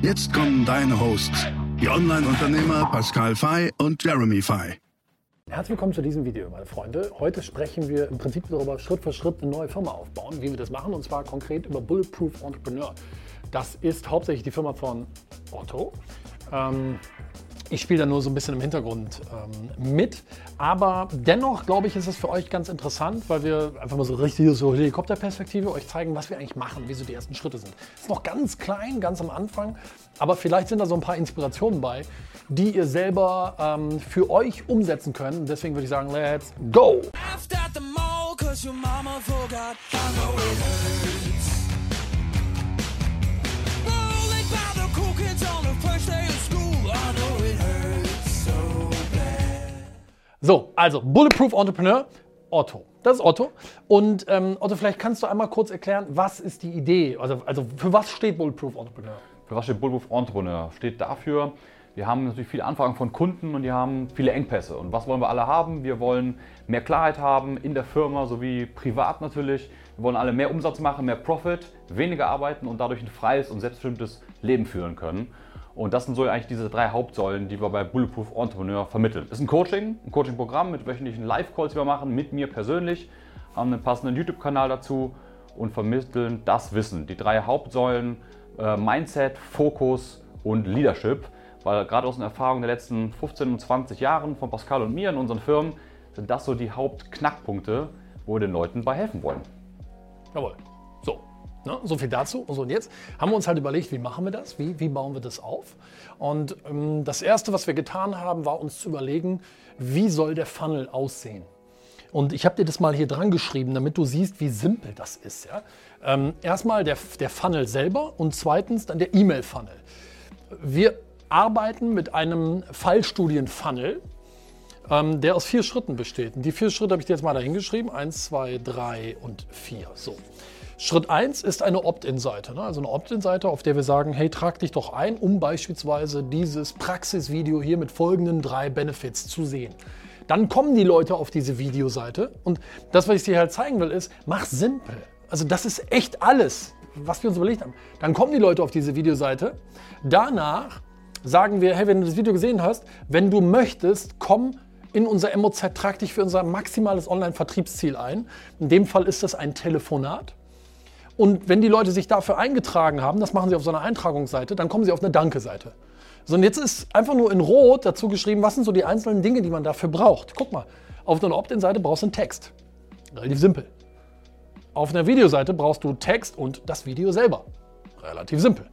Jetzt kommen deine Hosts, die Online-Unternehmer Pascal Fay und Jeremy Fay. Herzlich willkommen zu diesem Video, meine Freunde. Heute sprechen wir im Prinzip darüber, Schritt für Schritt eine neue Firma aufbauen, wie wir das machen, und zwar konkret über Bulletproof Entrepreneur. Das ist hauptsächlich die Firma von Otto. Ähm, ich spiele da nur so ein bisschen im Hintergrund ähm, mit. Aber dennoch, glaube ich, ist es für euch ganz interessant, weil wir einfach mal so richtig so Helikopterperspektive euch zeigen, was wir eigentlich machen, wie so die ersten Schritte sind. Ist noch ganz klein, ganz am Anfang, aber vielleicht sind da so ein paar Inspirationen bei, die ihr selber ähm, für euch umsetzen könnt. Deswegen würde ich sagen, let's go! So, also Bulletproof Entrepreneur, Otto. Das ist Otto. Und ähm, Otto, vielleicht kannst du einmal kurz erklären, was ist die Idee? Also, also für was steht Bulletproof Entrepreneur? Für was steht Bulletproof Entrepreneur? Steht dafür, wir haben natürlich viele Anfragen von Kunden und die haben viele Engpässe. Und was wollen wir alle haben? Wir wollen mehr Klarheit haben in der Firma sowie privat natürlich. Wir wollen alle mehr Umsatz machen, mehr Profit, weniger arbeiten und dadurch ein freies und selbstbestimmtes Leben führen können. Und das sind so eigentlich diese drei Hauptsäulen, die wir bei Bulletproof Entrepreneur vermitteln. Das ist ein Coaching, ein Coaching-Programm mit wöchentlichen Live-Calls, die wir machen, mit mir persönlich, haben einen passenden YouTube-Kanal dazu und vermitteln das Wissen. Die drei Hauptsäulen äh, Mindset, Fokus und Leadership. Weil gerade aus den Erfahrungen der letzten 15 und 20 Jahren von Pascal und mir in unseren Firmen sind das so die Hauptknackpunkte, wo wir den Leuten bei helfen wollen. Jawohl. Ne? So viel dazu. Und, so, und jetzt haben wir uns halt überlegt, wie machen wir das? Wie, wie bauen wir das auf? Und ähm, das Erste, was wir getan haben, war uns zu überlegen, wie soll der Funnel aussehen? Und ich habe dir das mal hier dran geschrieben, damit du siehst, wie simpel das ist. Ja? Ähm, erstmal der, der Funnel selber und zweitens dann der E-Mail-Funnel. Wir arbeiten mit einem Fallstudien-Funnel, ähm, der aus vier Schritten besteht. Und die vier Schritte habe ich dir jetzt mal dahin geschrieben. Eins, zwei, drei und vier. So. Schritt 1 ist eine Opt-in-Seite. Ne? Also eine Opt-in-Seite, auf der wir sagen, hey, trag dich doch ein, um beispielsweise dieses Praxisvideo hier mit folgenden drei Benefits zu sehen. Dann kommen die Leute auf diese Videoseite und das, was ich dir halt zeigen will, ist, mach simpel. Also das ist echt alles, was wir uns überlegt haben. Dann kommen die Leute auf diese Videoseite. Danach sagen wir, hey, wenn du das Video gesehen hast, wenn du möchtest, komm in unser MOZ, trag dich für unser maximales Online-Vertriebsziel ein. In dem Fall ist das ein Telefonat. Und wenn die Leute sich dafür eingetragen haben, das machen sie auf so einer Eintragungsseite, dann kommen sie auf eine Danke-Seite. So, und jetzt ist einfach nur in Rot dazu geschrieben, was sind so die einzelnen Dinge, die man dafür braucht. Guck mal, auf einer Opt-in-Seite brauchst du einen Text. Relativ simpel. Auf einer Videoseite brauchst du Text und das Video selber. Relativ simpel.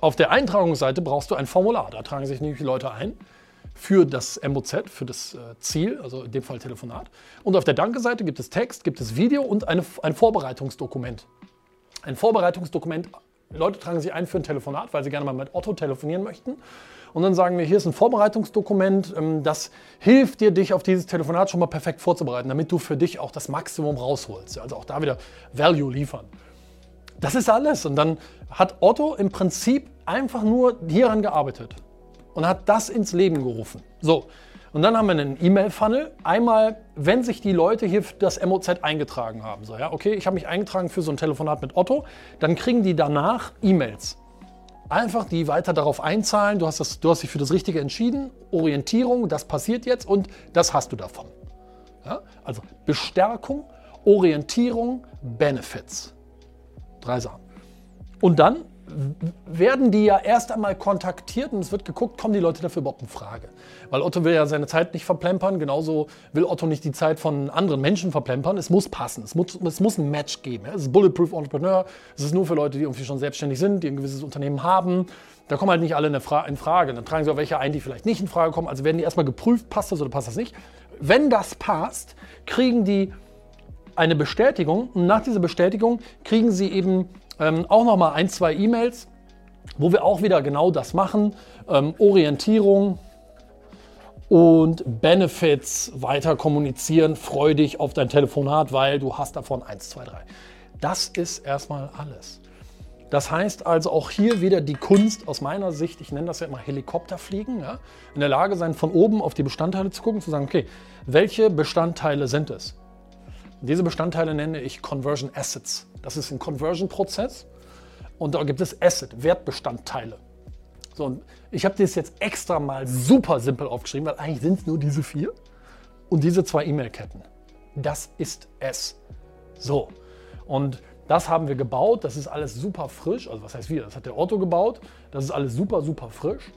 Auf der Eintragungsseite brauchst du ein Formular. Da tragen sich nämlich die Leute ein für das MOZ, für das äh, Ziel, also in dem Fall Telefonat. Und auf der Danke-Seite gibt es Text, gibt es Video und eine, ein Vorbereitungsdokument ein Vorbereitungsdokument. Leute tragen sich ein für ein Telefonat, weil sie gerne mal mit Otto telefonieren möchten. Und dann sagen wir, hier ist ein Vorbereitungsdokument, ähm, das hilft dir, dich auf dieses Telefonat schon mal perfekt vorzubereiten, damit du für dich auch das Maximum rausholst. Also auch da wieder Value liefern. Das ist alles. Und dann hat Otto im Prinzip einfach nur hieran gearbeitet und hat das ins Leben gerufen. So, und dann haben wir einen E-Mail-Funnel. Einmal, wenn sich die Leute hier für das MOZ eingetragen haben. So, ja, okay, ich habe mich eingetragen für so ein Telefonat mit Otto. Dann kriegen die danach E-Mails. Einfach die weiter darauf einzahlen. Du hast, das, du hast dich für das Richtige entschieden. Orientierung, das passiert jetzt und das hast du davon. Ja? Also Bestärkung, Orientierung, Benefits. Drei Sachen. Und dann werden die ja erst einmal kontaktiert und es wird geguckt, kommen die Leute dafür überhaupt in Frage. Weil Otto will ja seine Zeit nicht verplempern, genauso will Otto nicht die Zeit von anderen Menschen verplempern. Es muss passen, es muss, es muss ein Match geben. Es ist Bulletproof Entrepreneur, es ist nur für Leute, die irgendwie schon selbstständig sind, die ein gewisses Unternehmen haben. Da kommen halt nicht alle in Frage. Dann tragen sie auch welche ein, die vielleicht nicht in Frage kommen. Also werden die erstmal geprüft, passt das oder passt das nicht. Wenn das passt, kriegen die eine Bestätigung und nach dieser Bestätigung kriegen sie eben ähm, auch nochmal ein, zwei E-Mails wo wir auch wieder genau das machen. Ähm, Orientierung und Benefits weiter kommunizieren, freu dich auf dein Telefonat, weil du hast davon 1, 2, 3. Das ist erstmal alles. Das heißt also auch hier wieder die Kunst aus meiner Sicht, ich nenne das ja immer Helikopterfliegen, ja, in der Lage sein, von oben auf die Bestandteile zu gucken, zu sagen, okay, welche Bestandteile sind es? Diese Bestandteile nenne ich Conversion Assets. Das ist ein Conversion-Prozess und da gibt es Asset, Wertbestandteile. So, und ich habe das jetzt extra mal super simpel aufgeschrieben, weil eigentlich sind es nur diese vier und diese zwei E-Mail-Ketten. Das ist es. So, und das haben wir gebaut, das ist alles super frisch. Also was heißt wir? Das hat der Otto gebaut. Das ist alles super, super frisch.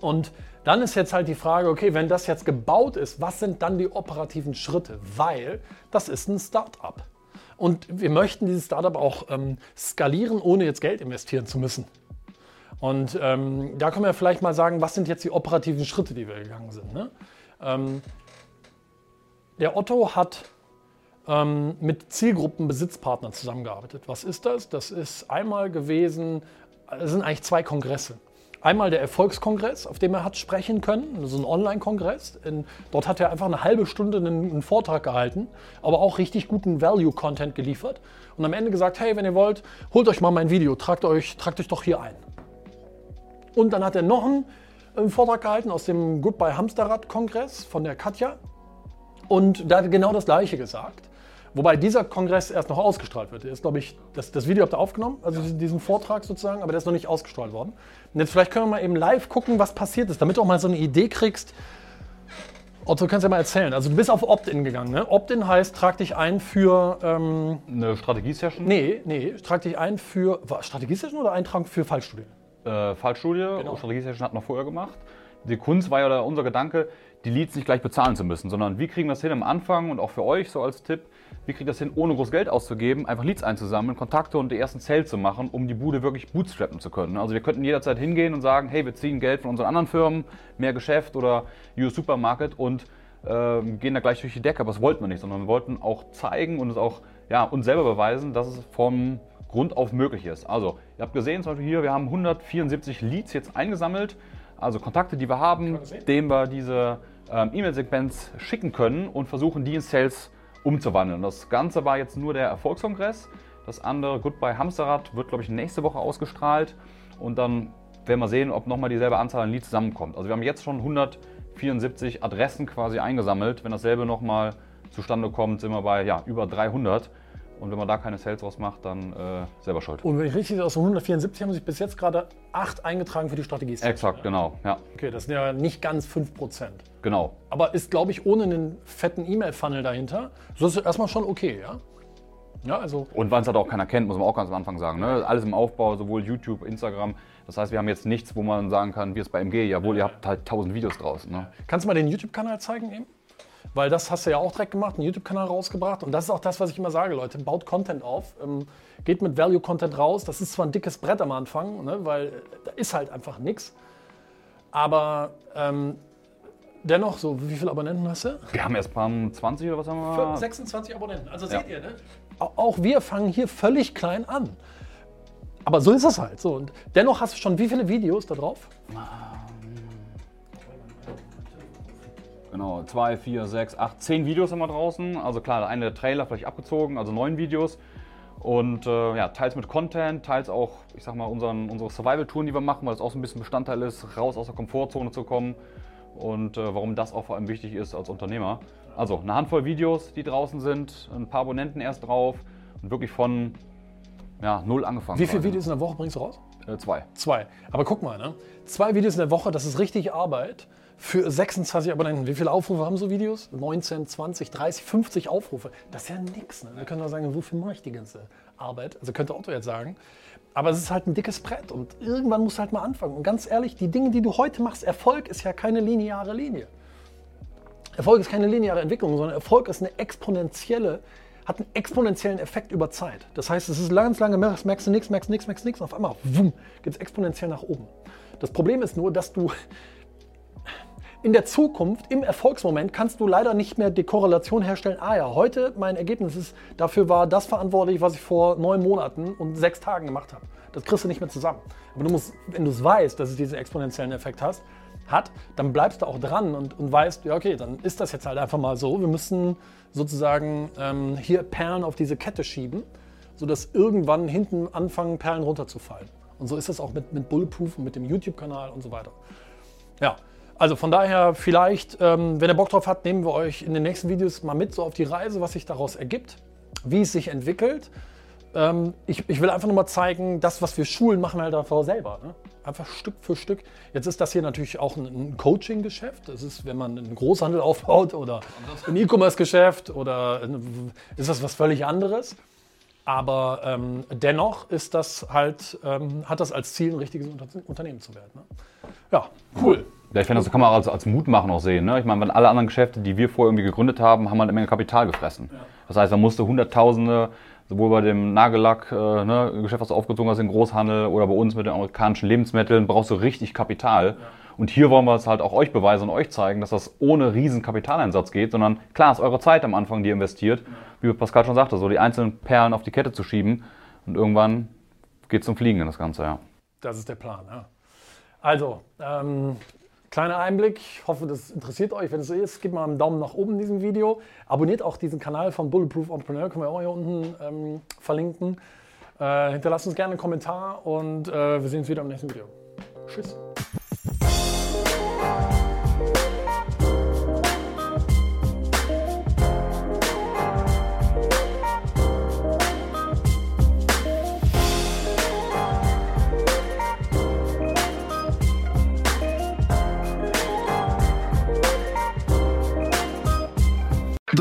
Und dann ist jetzt halt die Frage, okay, wenn das jetzt gebaut ist, was sind dann die operativen Schritte? Weil das ist ein Startup. Und wir möchten dieses Startup auch ähm, skalieren, ohne jetzt Geld investieren zu müssen. Und ähm, da können wir vielleicht mal sagen, was sind jetzt die operativen Schritte, die wir gegangen sind. Ne? Ähm, der Otto hat ähm, mit Zielgruppenbesitzpartnern zusammengearbeitet. Was ist das? Das ist einmal gewesen, es sind eigentlich zwei Kongresse. Einmal der Erfolgskongress, auf dem er hat sprechen können, so ein Online-Kongress. Dort hat er einfach eine halbe Stunde einen, einen Vortrag gehalten, aber auch richtig guten Value-Content geliefert. Und am Ende gesagt, hey, wenn ihr wollt, holt euch mal mein Video, tragt euch, tragt euch doch hier ein. Und dann hat er noch einen, einen Vortrag gehalten aus dem Goodbye Hamsterrad-Kongress von der Katja. Und da hat er genau das Gleiche gesagt. Wobei dieser Kongress erst noch ausgestrahlt wird. ist, glaube ich, das, das Video habt ihr aufgenommen, also ja. diesen Vortrag sozusagen, aber der ist noch nicht ausgestrahlt worden. Und jetzt vielleicht können wir mal eben live gucken, was passiert ist, damit du auch mal so eine Idee kriegst. Otto, du kannst ja mal erzählen. Also du bist auf Opt-in gegangen, ne? Opt-in heißt, trag dich ein für... Ähm, eine Strategie-Session? Nee, nee, trag dich ein für... Strategie-Session oder Eintragung für Fallstudien? Äh, Fallstudie, genau. Strategie-Session hat noch vorher gemacht. Die Kunst war ja unser Gedanke, die Leads nicht gleich bezahlen zu müssen, sondern wie kriegen wir das hin am Anfang und auch für euch so als Tipp, wie kriegt das hin, ohne groß Geld auszugeben, einfach Leads einzusammeln, Kontakte und die ersten Sales zu machen, um die Bude wirklich bootstrappen zu können. Also wir könnten jederzeit hingehen und sagen, hey, wir ziehen Geld von unseren anderen Firmen, mehr Geschäft oder US Supermarket und äh, gehen da gleich durch die Decke. Aber das wollten wir nicht, sondern wir wollten auch zeigen und es auch ja, uns selber beweisen, dass es vom Grund auf möglich ist. Also ihr habt gesehen, zum Beispiel hier, wir haben 174 Leads jetzt eingesammelt, also Kontakte, die wir haben, denen wir diese ähm, E-Mail-Sequenz schicken können und versuchen, die in Sales umzuwandeln. Das Ganze war jetzt nur der Erfolgskongress. Das andere, Goodbye Hamsterrad, wird, glaube ich, nächste Woche ausgestrahlt. Und dann werden wir sehen, ob nochmal dieselbe Anzahl an Leads zusammenkommt. Also wir haben jetzt schon 174 Adressen quasi eingesammelt. Wenn dasselbe nochmal zustande kommt, sind wir bei ja, über 300. Und wenn man da keine Sales draus macht, dann äh, selber schuld. Und wenn ich richtig aus 174 haben sich bis jetzt gerade acht eingetragen für die Strategie. Exakt, genau. Ja. Okay, das sind ja nicht ganz 5%. Genau. Aber ist, glaube ich, ohne einen fetten E-Mail-Funnel dahinter, so ist es erstmal schon okay, ja? Ja, also. Und wann es halt auch keiner kennt, muss man auch ganz am Anfang sagen. Ne? Alles im Aufbau, sowohl YouTube, Instagram. Das heißt, wir haben jetzt nichts, wo man sagen kann, wie es bei MG, jawohl, ihr habt halt tausend Videos draußen. Ne? Kannst du mal den YouTube-Kanal zeigen eben? Weil das hast du ja auch direkt gemacht, einen YouTube-Kanal rausgebracht. Und das ist auch das, was ich immer sage, Leute. Baut Content auf, ähm, geht mit Value-Content raus. Das ist zwar ein dickes Brett am Anfang, ne, weil da ist halt einfach nichts. Aber ähm, dennoch, so, wie viele Abonnenten hast du? Wir haben erst paar 20 oder was haben wir? 26 Abonnenten. Also ja. seht ihr, ne? Auch wir fangen hier völlig klein an. Aber so ist es halt. So. Und dennoch hast du schon wie viele Videos da drauf? Ah. Genau, zwei, vier, sechs, acht, zehn Videos immer draußen. Also klar, der eine Trailer vielleicht abgezogen, also neun Videos. Und äh, ja, teils mit Content, teils auch, ich sag mal, unseren, unsere Survival-Touren, die wir machen, weil das auch so ein bisschen Bestandteil ist, raus aus der Komfortzone zu kommen. Und äh, warum das auch vor allem wichtig ist als Unternehmer. Also eine Handvoll Videos, die draußen sind, ein paar Abonnenten erst drauf und wirklich von ja, null angefangen. Wie viele Videos in der Woche bringst du raus? Äh, zwei. Zwei. Aber guck mal, ne? zwei Videos in der Woche, das ist richtig Arbeit für 26 Abonnenten. Wie viele Aufrufe haben so Videos? 19, 20, 30, 50 Aufrufe. Das ist ja nichts. Ne? Da können wir sagen, wofür mache ich die ganze Arbeit? Also könnte Otto jetzt sagen. Aber es ist halt ein dickes Brett und irgendwann musst du halt mal anfangen. Und ganz ehrlich, die Dinge, die du heute machst, Erfolg ist ja keine lineare Linie. Erfolg ist keine lineare Entwicklung, sondern Erfolg ist eine exponentielle, hat einen exponentiellen Effekt über Zeit. Das heißt, es ist ganz lange, merkst, merkst du nichts, merkst nichts, merkst nichts, und auf einmal, wumm, geht es exponentiell nach oben. Das Problem ist nur, dass du in der Zukunft, im Erfolgsmoment, kannst du leider nicht mehr die Korrelation herstellen. Ah ja, heute mein Ergebnis ist, dafür war das verantwortlich, was ich vor neun Monaten und sechs Tagen gemacht habe. Das kriegst du nicht mehr zusammen. Aber du musst, wenn du es weißt, dass es diesen exponentiellen Effekt hast, hat, dann bleibst du auch dran und, und weißt, ja, okay, dann ist das jetzt halt einfach mal so. Wir müssen sozusagen ähm, hier Perlen auf diese Kette schieben, sodass irgendwann hinten anfangen, Perlen runterzufallen. Und so ist es auch mit, mit Bulletproof und mit dem YouTube-Kanal und so weiter. Ja, also von daher vielleicht, ähm, wenn ihr Bock drauf habt, nehmen wir euch in den nächsten Videos mal mit, so auf die Reise, was sich daraus ergibt, wie es sich entwickelt. Ähm, ich, ich, will einfach nur mal zeigen, das, was wir schulen, machen wir halt einfach selber. Ne? Einfach Stück für Stück. Jetzt ist das hier natürlich auch ein, ein Coaching-Geschäft. Das ist, wenn man einen Großhandel aufbaut oder ein E-Commerce-Geschäft oder ist das was völlig anderes. Aber ähm, dennoch ist das halt, ähm, hat das als Ziel, ein richtiges Unternehmen zu werden. Ne? Ja, cool. Ja, ich finde, das kann man als, als Mutmachen auch sehen. Ne? Ich meine, wenn alle anderen Geschäfte, die wir vorher irgendwie gegründet haben, haben halt eine Menge Kapital gefressen. Ja. Das heißt, da musste Hunderttausende, sowohl bei dem Nagellack, äh, ne, Geschäft, was du aufgezogen hast, im Großhandel oder bei uns mit den amerikanischen Lebensmitteln, brauchst du richtig Kapital. Ja. Und hier wollen wir es halt auch euch beweisen und euch zeigen, dass das ohne riesen Kapitaleinsatz geht, sondern klar ist eure Zeit am Anfang, die ihr investiert, wie Pascal schon sagte, so die einzelnen Perlen auf die Kette zu schieben und irgendwann geht es zum Fliegen in das Ganze, ja. Das ist der Plan, ja. Also, ähm, kleiner Einblick. Ich hoffe, das interessiert euch. Wenn es so ist, gebt mal einen Daumen nach oben in diesem Video. Abonniert auch diesen Kanal von Bulletproof Entrepreneur, können wir auch hier unten ähm, verlinken. Äh, hinterlasst uns gerne einen Kommentar und äh, wir sehen uns wieder im nächsten Video. Tschüss.